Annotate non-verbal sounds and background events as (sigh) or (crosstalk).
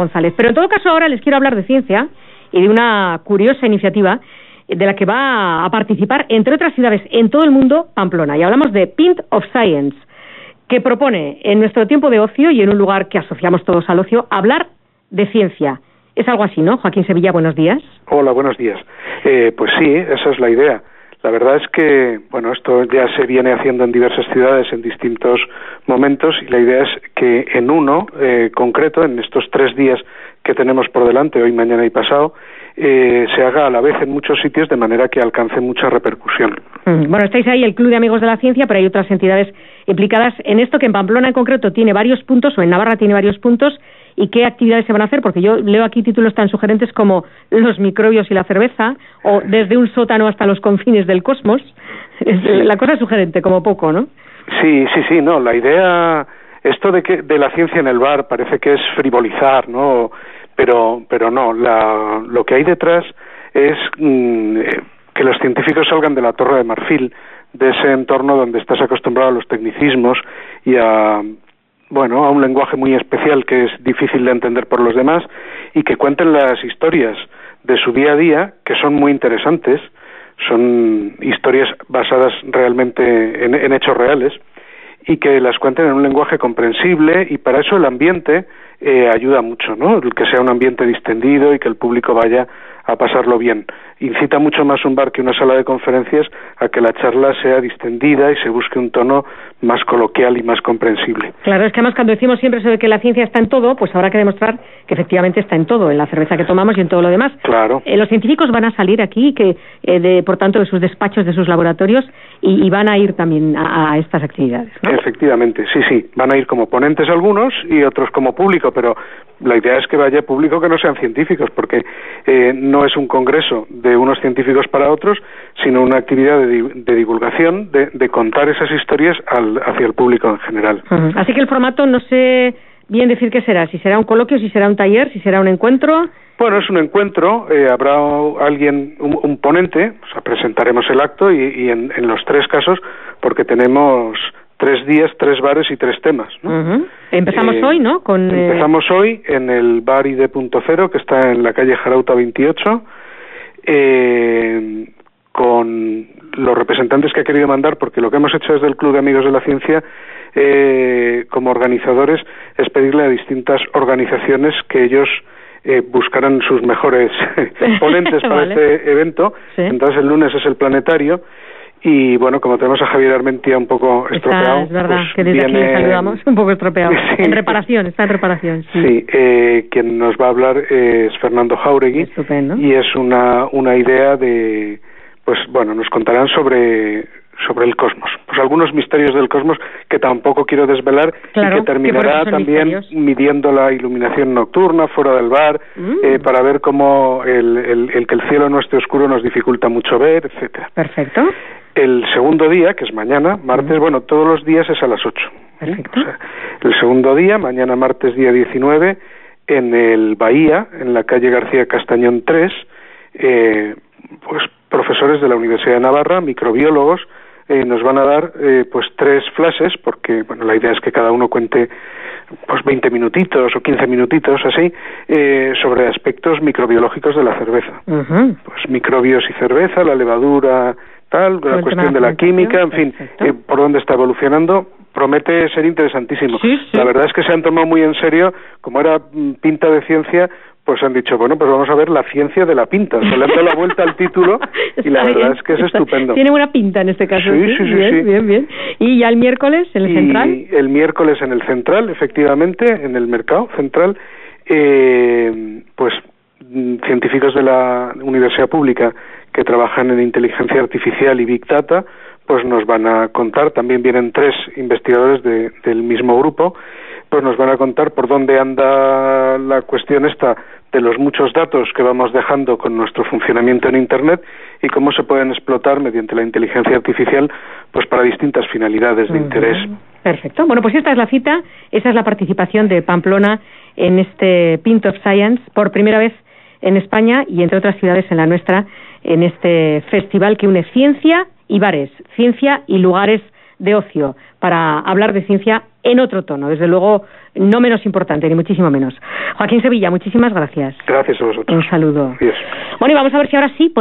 González. Pero en todo caso ahora les quiero hablar de ciencia y de una curiosa iniciativa de la que va a participar, entre otras ciudades en todo el mundo, Pamplona. Y hablamos de Pint of Science, que propone en nuestro tiempo de ocio y en un lugar que asociamos todos al ocio, hablar de ciencia. Es algo así, ¿no? Joaquín Sevilla, buenos días. Hola, buenos días. Eh, pues sí, esa es la idea. La verdad es que, bueno, esto ya se viene haciendo en diversas ciudades en distintos momentos y la idea es que en uno eh, concreto, en estos tres días que tenemos por delante, hoy, mañana y pasado, eh, se haga a la vez en muchos sitios de manera que alcance mucha repercusión. Mm, bueno, estáis ahí el Club de Amigos de la Ciencia, pero hay otras entidades implicadas en esto que en Pamplona en concreto tiene varios puntos o en Navarra tiene varios puntos y qué actividades se van a hacer, porque yo leo aquí títulos tan sugerentes como los microbios y la cerveza o desde un sótano hasta los confines del cosmos. (laughs) La cosa es sugerente, como poco, ¿no? Sí, sí, sí, no, la idea esto de que de la ciencia en el bar parece que es frivolizar, ¿no? pero, pero no, la, lo que hay detrás es mm, que los científicos salgan de la torre de marfil, de ese entorno donde estás acostumbrado a los tecnicismos y a bueno, a un lenguaje muy especial que es difícil de entender por los demás y que cuenten las historias de su día a día, que son muy interesantes, son historias basadas realmente en, hechos reales y que las cuenten en un lenguaje comprensible y para eso el ambiente eh, ayuda mucho, ¿no? El que sea un ambiente distendido y que el público vaya a pasarlo bien. Incita mucho más un bar que una sala de conferencias a que la charla sea distendida y se busque un tono más coloquial y más comprensible. Claro, es que además cuando decimos siempre eso de que la ciencia está en todo, pues habrá que demostrar que efectivamente está en todo, en la cerveza que tomamos y en todo lo demás. Claro. Eh, los científicos van a salir aquí, que eh, de, por tanto, de sus despachos, de sus laboratorios, y, van a ir también a, estas actividades. ¿no? Efectivamente, sí, sí. Van a ir como ponentes algunos y otros como público, pero la idea es que vaya público que no sean científicos, porque eh, no es un congreso de unos científicos para otros, sino una actividad de, divulgación, de, contar esas historias hacia el público en general. Así que el formato no sé bien decir qué será, si será un coloquio, si será un taller, si será un encuentro. Bueno, es un encuentro, eh, habrá alguien, un, ponente, o sea, presentaremos el acto y, en, los tres casos, porque tenemos tres días, tres bares y tres temas. Empezamos eh, hoy, ¿no? Con, eh, empezamos hoy en el bar ID punto cero que está en la calle Jarauta 28, eh, con los representantes que ha querido mandar, porque lo que hemos hecho desde el Club de Amigos de la Ciencia, eh, como organizadores, es pedirle a distintas organizaciones que ellos eh, buscaran sus mejores (laughs) ponentes para este evento. Entonces el lunes es el planetario y bueno, como tenemos a Javier Armentia un poco estropeado. es verdad, pues que desde aquí le saludamos un poco estropeado. (laughs) En reparación, está en reparación. Sí, eh, quien nos va a hablar es Fernando Jauregui. Estupendo. Y es una, una idea de. Pues bueno, nos contarán sobre sobre el cosmos. Pues algunos misterios del cosmos que tampoco quiero desvelar y que terminará también midiendo la iluminación nocturna fuera del bar mm. eh, para ver cómo el, el, el, que el cielo no esté oscuro nos dificulta mucho ver, etcétera. Perfecto. El segundo día, que es mañana, martes, bueno, todos los días es a las 8. Perfecto. el segundo día, mañana martes día 19, en el Bahía, en la calle García Castañón 3, eh, pues profesores de la Universidad de Navarra, microbiólogos, eh, nos van a dar eh, pues tres flashes, porque bueno, la idea es que cada uno cuente pues 20 minutitos o 15 minutitos así, eh, sobre aspectos microbiológicos de la cerveza. Pues microbios y cerveza, la levadura, tal, la cuestión de la química, en fin, eh, por dónde está evolucionando, promete ser interesantísimo. La verdad es que se han tomado muy en serio, como era mm, pinta de ciencia, pues han dicho, bueno, pues vamos a ver la ciencia de la pinta. Se le han dado la vuelta al título (laughs) y la verdad es que es estupendo. Tiene buena pinta en este caso. Sí, sí, sí. Bien, bien, bien. ¿Y ya el miércoles en el central? El miércoles en el central, efectivamente, en el mercado central, eh, pues mm, científicos de la Universidad Pública que trabajan en inteligencia artificial y Big Data, pues nos van a contar, también vienen tres investigadores de, del mismo grupo, pues nos van a contar por dónde anda la cuestión esta de los muchos datos que vamos dejando con nuestro funcionamiento en Internet y cómo se pueden explotar mediante la inteligencia artificial pues para distintas finalidades de interés. Perfecto. Bueno, pues esta es la cita, esa es la participación de Pamplona en este Pint of Science por primera vez en España y entre otras ciudades en la nuestra en este festival que une ciencia y bares, ciencia y lugares de ocio, para hablar de ciencia en otro tono, desde luego no menos importante, ni muchísimo menos. Joaquín Sevilla, muchísimas gracias. Gracias a vosotros. Un saludo. Adiós. Bueno, y vamos a ver si ahora sí podemos